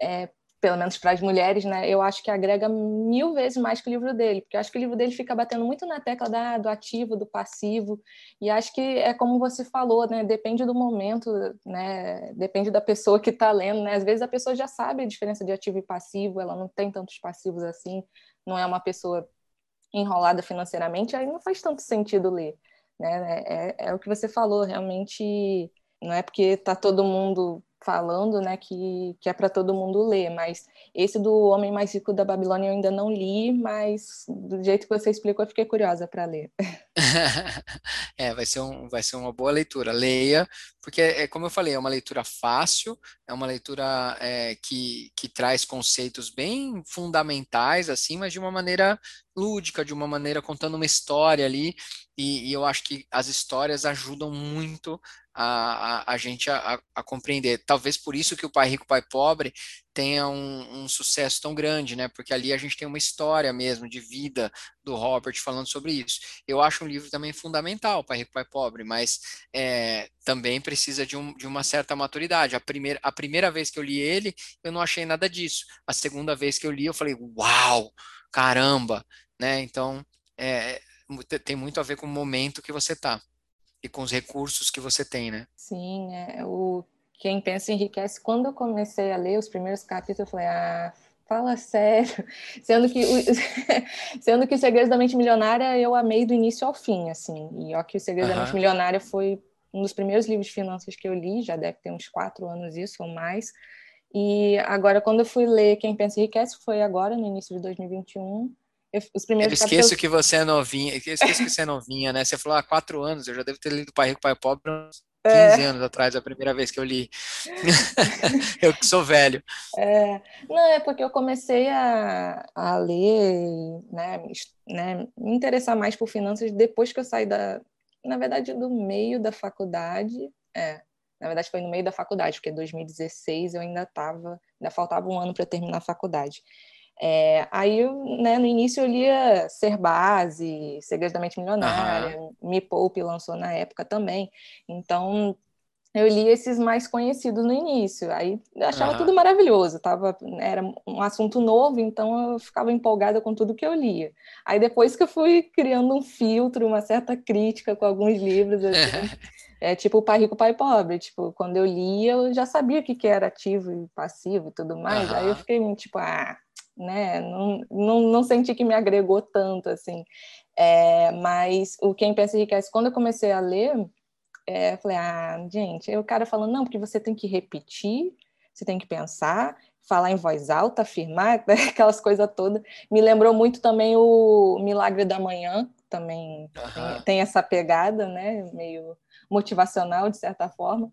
é, pelo menos para as mulheres, né, eu acho que agrega mil vezes mais que o livro dele, porque eu acho que o livro dele fica batendo muito na tecla da, do ativo, do passivo, e acho que é como você falou, né, depende do momento, né, depende da pessoa que está lendo, né, às vezes a pessoa já sabe a diferença de ativo e passivo, ela não tem tantos passivos assim, não é uma pessoa enrolada financeiramente, aí não faz tanto sentido ler, né, é, é, é o que você falou, realmente não é porque está todo mundo falando, né, que, que é para todo mundo ler, mas esse do Homem Mais Rico da Babilônia eu ainda não li, mas do jeito que você explicou, eu fiquei curiosa para ler. é, vai ser, um, vai ser uma boa leitura. Leia, porque, é, como eu falei, é uma leitura fácil, é uma leitura é, que, que traz conceitos bem fundamentais, assim, mas de uma maneira lúdica, de uma maneira contando uma história ali, e, e eu acho que as histórias ajudam muito a, a, a gente a, a, compreender. Talvez por isso que o Pai Rico, Pai Pobre tenha um, um, sucesso tão grande, né? Porque ali a gente tem uma história mesmo de vida do Robert falando sobre isso. Eu acho um livro também fundamental, Pai Rico, Pai Pobre, mas é, também precisa de, um, de uma certa maturidade. A primeira, a primeira vez que eu li ele, eu não achei nada disso. A segunda vez que eu li, eu falei, uau, caramba, né? Então, é, tem muito a ver com o momento que você está e com os recursos que você tem, né? Sim, é, o Quem Pensa Enriquece. Quando eu comecei a ler os primeiros capítulos, eu falei, ah, fala sério. Sendo que, o, sendo que o Segredos da Mente Milionária eu amei do início ao fim, assim. E ó que o Segredos uhum. da Mente Milionária foi um dos primeiros livros de finanças que eu li, já deve ter uns quatro anos isso ou mais. E agora, quando eu fui ler Quem Pensa Enriquece, foi agora, no início de 2021, eu, os primeiros eu esqueço que você é novinha, eu esqueço que você é novinha, né? Você falou há ah, quatro anos, eu já devo ter lido Pai Rico, Pai Pobre uns 15 é. anos atrás, a primeira vez que eu li. eu que sou velho. É. Não, é porque eu comecei a, a ler, né, né, me interessar mais por finanças depois que eu saí da, na verdade, do meio da faculdade. É, na verdade foi no meio da faculdade, porque em 2016 eu ainda estava, ainda faltava um ano para terminar a faculdade. É, aí, né, no início eu lia Ser Base, Segredos da Mente Milionária, uhum. Me Poupe lançou na época também. Então, eu li esses mais conhecidos no início. Aí eu achava uhum. tudo maravilhoso, tava, era um assunto novo, então eu ficava empolgada com tudo que eu lia. Aí depois que eu fui criando um filtro, uma certa crítica com alguns livros, assim, é tipo o Pai Rico, Pai Pobre. Tipo, quando eu lia, eu já sabia o que, que era ativo e passivo e tudo mais. Uhum. Aí eu fiquei tipo, ah, né? Não, não, não senti que me agregou tanto, assim. É, mas o Quem Pensa Enriquece, quando eu comecei a ler, é, falei, ah, gente, aí o cara falando, não, porque você tem que repetir, você tem que pensar, falar em voz alta, afirmar, aquelas coisas todas. Me lembrou muito também o Milagre da Manhã, também uhum. tem, tem, essa pegada, né, meio motivacional, de certa forma.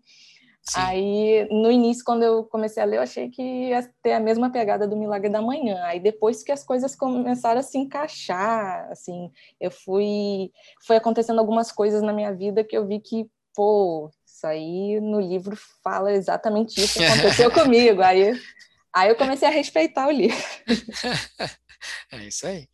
Sim. Aí, no início, quando eu comecei a ler, eu achei que ia ter a mesma pegada do Milagre da Manhã. Aí, depois que as coisas começaram a se encaixar, assim, eu fui... Foi acontecendo algumas coisas na minha vida que eu vi que, pô, isso aí no livro fala exatamente isso que aconteceu comigo. Aí, aí eu comecei a respeitar o livro. É isso aí.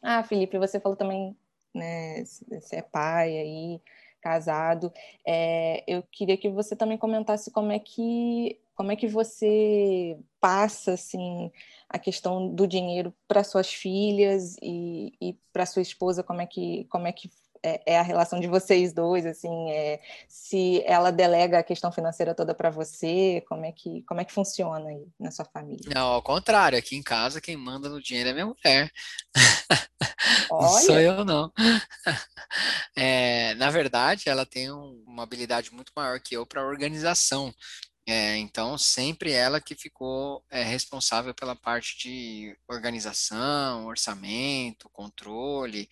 Ah, Felipe, você falou também, né, você é pai aí casado. É, eu queria que você também comentasse como é que como é que você passa assim a questão do dinheiro para suas filhas e, e para sua esposa como é que como é que é, é a relação de vocês dois assim é, se ela delega a questão financeira toda para você como é que como é que funciona aí na sua família não ao contrário aqui em casa quem manda no dinheiro é minha mulher Olha. Não sou eu, não. É, na verdade, ela tem um, uma habilidade muito maior que eu para organização. É, então, sempre ela que ficou é, responsável pela parte de organização, orçamento, controle.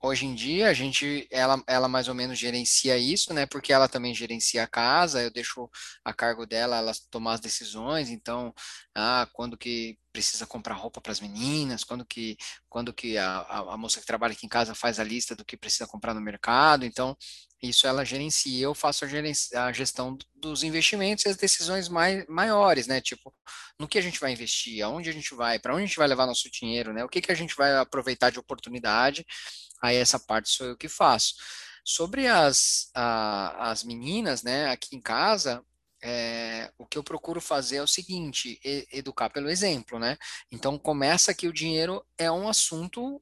Hoje em dia, a gente, ela, ela mais ou menos gerencia isso, né? Porque ela também gerencia a casa, eu deixo a cargo dela ela tomar as decisões. Então, ah, quando que precisa comprar roupa para as meninas, quando que, quando que a, a, a, moça que trabalha aqui em casa faz a lista do que precisa comprar no mercado. Então, isso ela gerencia. Eu faço a, gerencia, a gestão dos investimentos e as decisões mai, maiores, né? Tipo, no que a gente vai investir, aonde a gente vai, para onde a gente vai levar nosso dinheiro, né? O que, que a gente vai aproveitar de oportunidade aí essa parte sou eu que faço. Sobre as, a, as meninas, né, aqui em casa, é, o que eu procuro fazer é o seguinte, educar pelo exemplo, né? Então começa que o dinheiro é um assunto,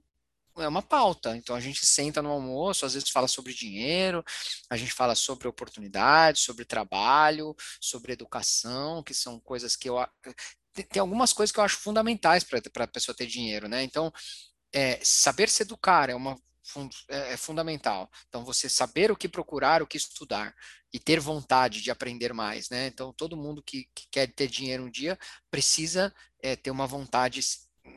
é uma pauta. Então a gente senta no almoço, às vezes fala sobre dinheiro, a gente fala sobre oportunidades, sobre trabalho, sobre educação, que são coisas que eu tem algumas coisas que eu acho fundamentais para a pessoa ter dinheiro, né? Então, é, saber se educar é uma é, é fundamental. Então, você saber o que procurar, o que estudar e ter vontade de aprender mais, né? Então, todo mundo que, que quer ter dinheiro um dia precisa é, ter uma vontade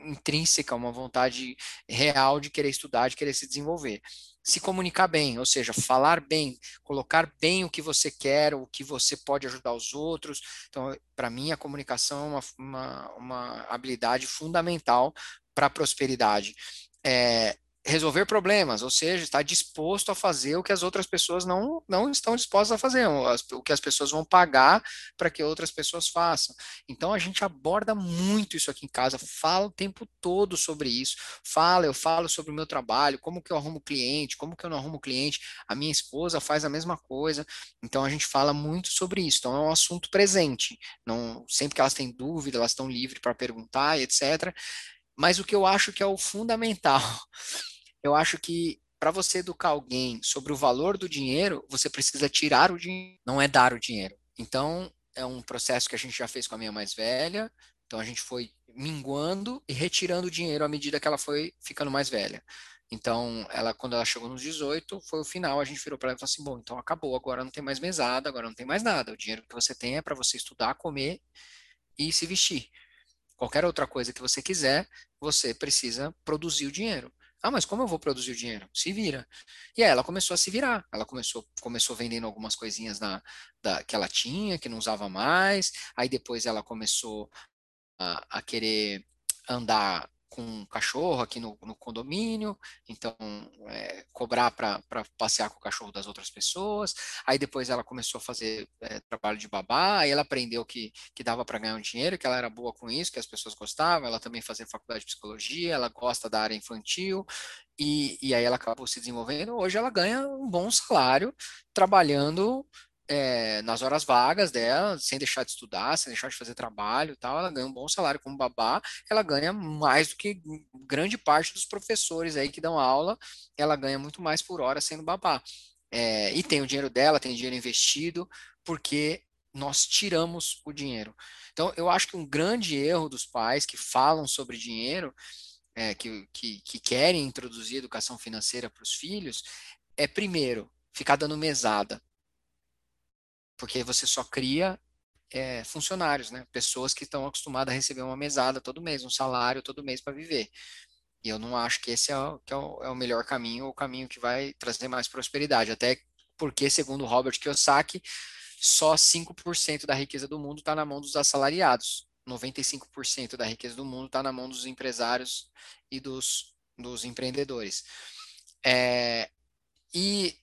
intrínseca, uma vontade real de querer estudar, de querer se desenvolver. Se comunicar bem, ou seja, falar bem, colocar bem o que você quer, o que você pode ajudar os outros. Então, para mim, a comunicação é uma, uma, uma habilidade fundamental para a prosperidade. É, resolver problemas, ou seja, estar disposto a fazer o que as outras pessoas não, não estão dispostas a fazer, o que as pessoas vão pagar para que outras pessoas façam. Então a gente aborda muito isso aqui em casa, fala o tempo todo sobre isso, fala, eu falo sobre o meu trabalho, como que eu arrumo cliente, como que eu não arrumo cliente, a minha esposa faz a mesma coisa, então a gente fala muito sobre isso, então é um assunto presente, não sempre que elas têm dúvida, elas estão livres para perguntar, etc., mas o que eu acho que é o fundamental eu acho que para você educar alguém sobre o valor do dinheiro, você precisa tirar o dinheiro, não é dar o dinheiro. Então, é um processo que a gente já fez com a minha mais velha. Então, a gente foi minguando e retirando o dinheiro à medida que ela foi ficando mais velha. Então, ela, quando ela chegou nos 18, foi o final, a gente virou para ela e falou assim: bom, então acabou, agora não tem mais mesada, agora não tem mais nada. O dinheiro que você tem é para você estudar, comer e se vestir. Qualquer outra coisa que você quiser, você precisa produzir o dinheiro. Ah, mas como eu vou produzir o dinheiro? Se vira. E aí ela começou a se virar. Ela começou, começou vendendo algumas coisinhas na, da, que ela tinha, que não usava mais. Aí depois ela começou a, a querer andar com um cachorro aqui no, no condomínio, então é, cobrar para passear com o cachorro das outras pessoas. Aí depois ela começou a fazer é, trabalho de babá, aí ela aprendeu que, que dava para ganhar um dinheiro, que ela era boa com isso, que as pessoas gostavam. Ela também fazia faculdade de psicologia, ela gosta da área infantil, e, e aí ela acabou se desenvolvendo. Hoje ela ganha um bom salário trabalhando é, nas horas vagas dela, sem deixar de estudar, sem deixar de fazer trabalho tal, ela ganha um bom salário como babá, ela ganha mais do que grande parte dos professores aí que dão aula, ela ganha muito mais por hora sendo babá. É, e tem o dinheiro dela, tem dinheiro investido, porque nós tiramos o dinheiro. Então, eu acho que um grande erro dos pais que falam sobre dinheiro, é, que, que, que querem introduzir educação financeira para os filhos, é primeiro ficar dando mesada porque você só cria é, funcionários, né? Pessoas que estão acostumadas a receber uma mesada todo mês, um salário todo mês para viver. E eu não acho que esse é o, que é o, é o melhor caminho, o caminho que vai trazer mais prosperidade. Até porque, segundo Robert Kiyosaki, só 5% da riqueza do mundo está na mão dos assalariados. 95% da riqueza do mundo está na mão dos empresários e dos, dos empreendedores. É, e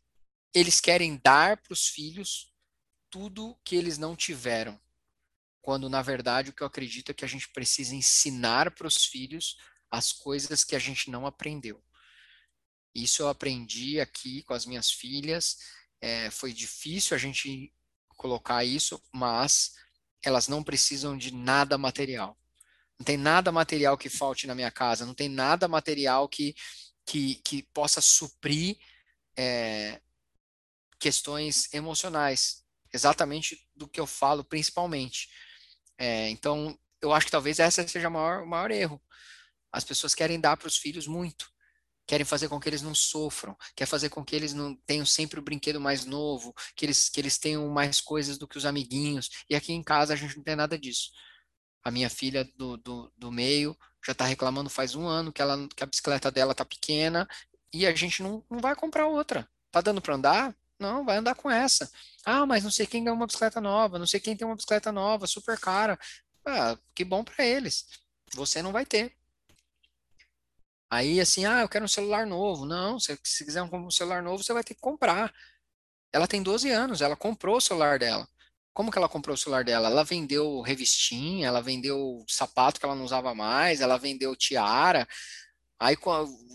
eles querem dar para os filhos tudo que eles não tiveram. Quando, na verdade, o que eu acredito é que a gente precisa ensinar para os filhos as coisas que a gente não aprendeu. Isso eu aprendi aqui com as minhas filhas. É, foi difícil a gente colocar isso, mas elas não precisam de nada material. Não tem nada material que falte na minha casa, não tem nada material que, que, que possa suprir é, questões emocionais exatamente do que eu falo principalmente. É, então, eu acho que talvez essa seja o maior, o maior erro. As pessoas querem dar para os filhos muito, querem fazer com que eles não sofram, quer fazer com que eles não tenham sempre o brinquedo mais novo, que eles, que eles tenham mais coisas do que os amiguinhos. E aqui em casa a gente não tem nada disso. A minha filha do, do, do meio já está reclamando faz um ano que, ela, que a bicicleta dela está pequena e a gente não, não vai comprar outra. Tá dando para andar? Não, vai andar com essa. Ah, mas não sei quem ganhou uma bicicleta nova, não sei quem tem uma bicicleta nova, super cara. Ah, que bom para eles. Você não vai ter. Aí, assim, ah, eu quero um celular novo. Não, se, se quiser um celular novo, você vai ter que comprar. Ela tem 12 anos, ela comprou o celular dela. Como que ela comprou o celular dela? Ela vendeu revistinha, ela vendeu sapato que ela não usava mais, ela vendeu tiara. Aí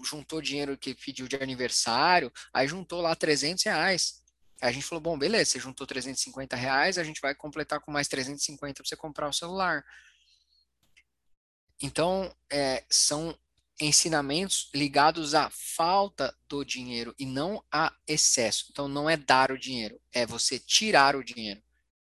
juntou dinheiro que pediu de aniversário, aí juntou lá 300 reais. Aí a gente falou, bom, beleza, você juntou 350 reais, a gente vai completar com mais 350 para você comprar o celular. Então, é, são ensinamentos ligados à falta do dinheiro e não a excesso. Então, não é dar o dinheiro, é você tirar o dinheiro.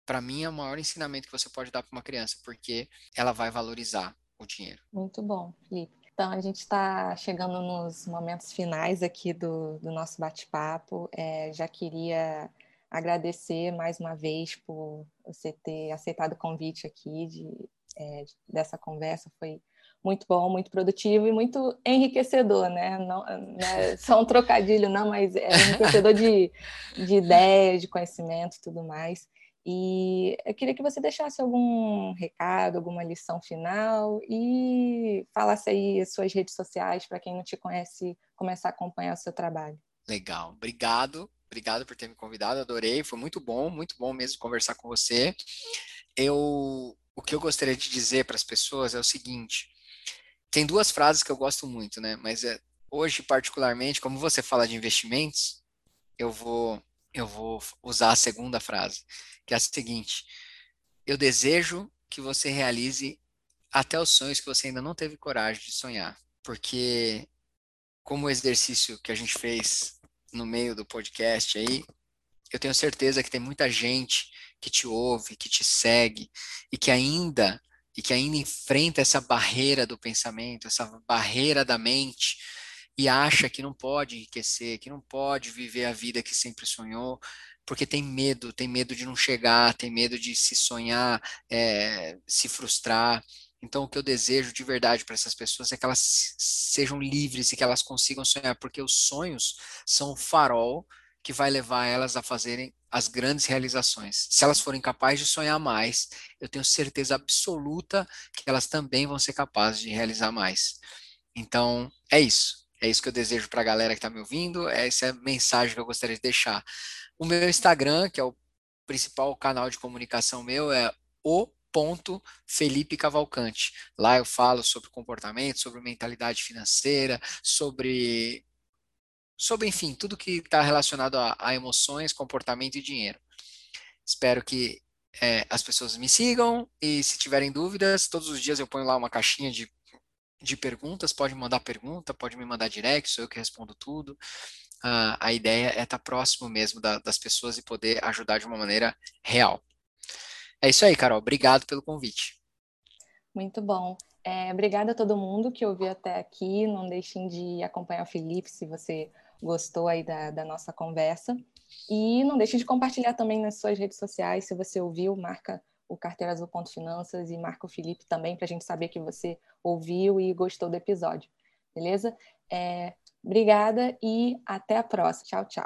Para mim, é o maior ensinamento que você pode dar para uma criança, porque ela vai valorizar o dinheiro. Muito bom, Felipe. Então, a gente está chegando nos momentos finais aqui do, do nosso bate-papo. É, já queria agradecer mais uma vez por você ter aceitado o convite aqui de, é, dessa conversa. Foi muito bom, muito produtivo e muito enriquecedor, né? Não, né? Só um trocadilho, não, mas é enriquecedor de, de ideias, de conhecimento e tudo mais. E eu queria que você deixasse algum recado, alguma lição final e falasse aí as suas redes sociais para quem não te conhece começar a acompanhar o seu trabalho. Legal, obrigado, obrigado por ter me convidado, adorei, foi muito bom, muito bom mesmo conversar com você. Eu, o que eu gostaria de dizer para as pessoas é o seguinte: tem duas frases que eu gosto muito, né? Mas é, hoje particularmente, como você fala de investimentos, eu vou eu vou usar a segunda frase, que é a seguinte: eu desejo que você realize até os sonhos que você ainda não teve coragem de sonhar, porque como o exercício que a gente fez no meio do podcast aí, eu tenho certeza que tem muita gente que te ouve, que te segue e que ainda e que ainda enfrenta essa barreira do pensamento, essa barreira da mente e acha que não pode enriquecer, que não pode viver a vida que sempre sonhou, porque tem medo, tem medo de não chegar, tem medo de se sonhar, é, se frustrar. Então, o que eu desejo de verdade para essas pessoas é que elas sejam livres e que elas consigam sonhar, porque os sonhos são o farol que vai levar elas a fazerem as grandes realizações. Se elas forem capazes de sonhar mais, eu tenho certeza absoluta que elas também vão ser capazes de realizar mais. Então, é isso. É isso que eu desejo para a galera que está me ouvindo. Essa é a mensagem que eu gostaria de deixar. O meu Instagram, que é o principal canal de comunicação meu, é o ponto Felipe Cavalcante. Lá eu falo sobre comportamento, sobre mentalidade financeira, sobre, sobre enfim, tudo que está relacionado a, a, emoções, comportamento e dinheiro. Espero que é, as pessoas me sigam e se tiverem dúvidas, todos os dias eu ponho lá uma caixinha de de perguntas, pode mandar pergunta, pode me mandar direct, sou eu que respondo tudo. Uh, a ideia é estar próximo mesmo da, das pessoas e poder ajudar de uma maneira real. É isso aí, Carol. Obrigado pelo convite. Muito bom. É, obrigada a todo mundo que ouviu até aqui. Não deixem de acompanhar o Felipe se você gostou aí da, da nossa conversa. E não deixem de compartilhar também nas suas redes sociais. Se você ouviu, marca o Carteira Azul Ponto Finanças e marca o Felipe também, para a gente saber que você ouviu e gostou do episódio. Beleza? É, obrigada e até a próxima. Tchau, tchau.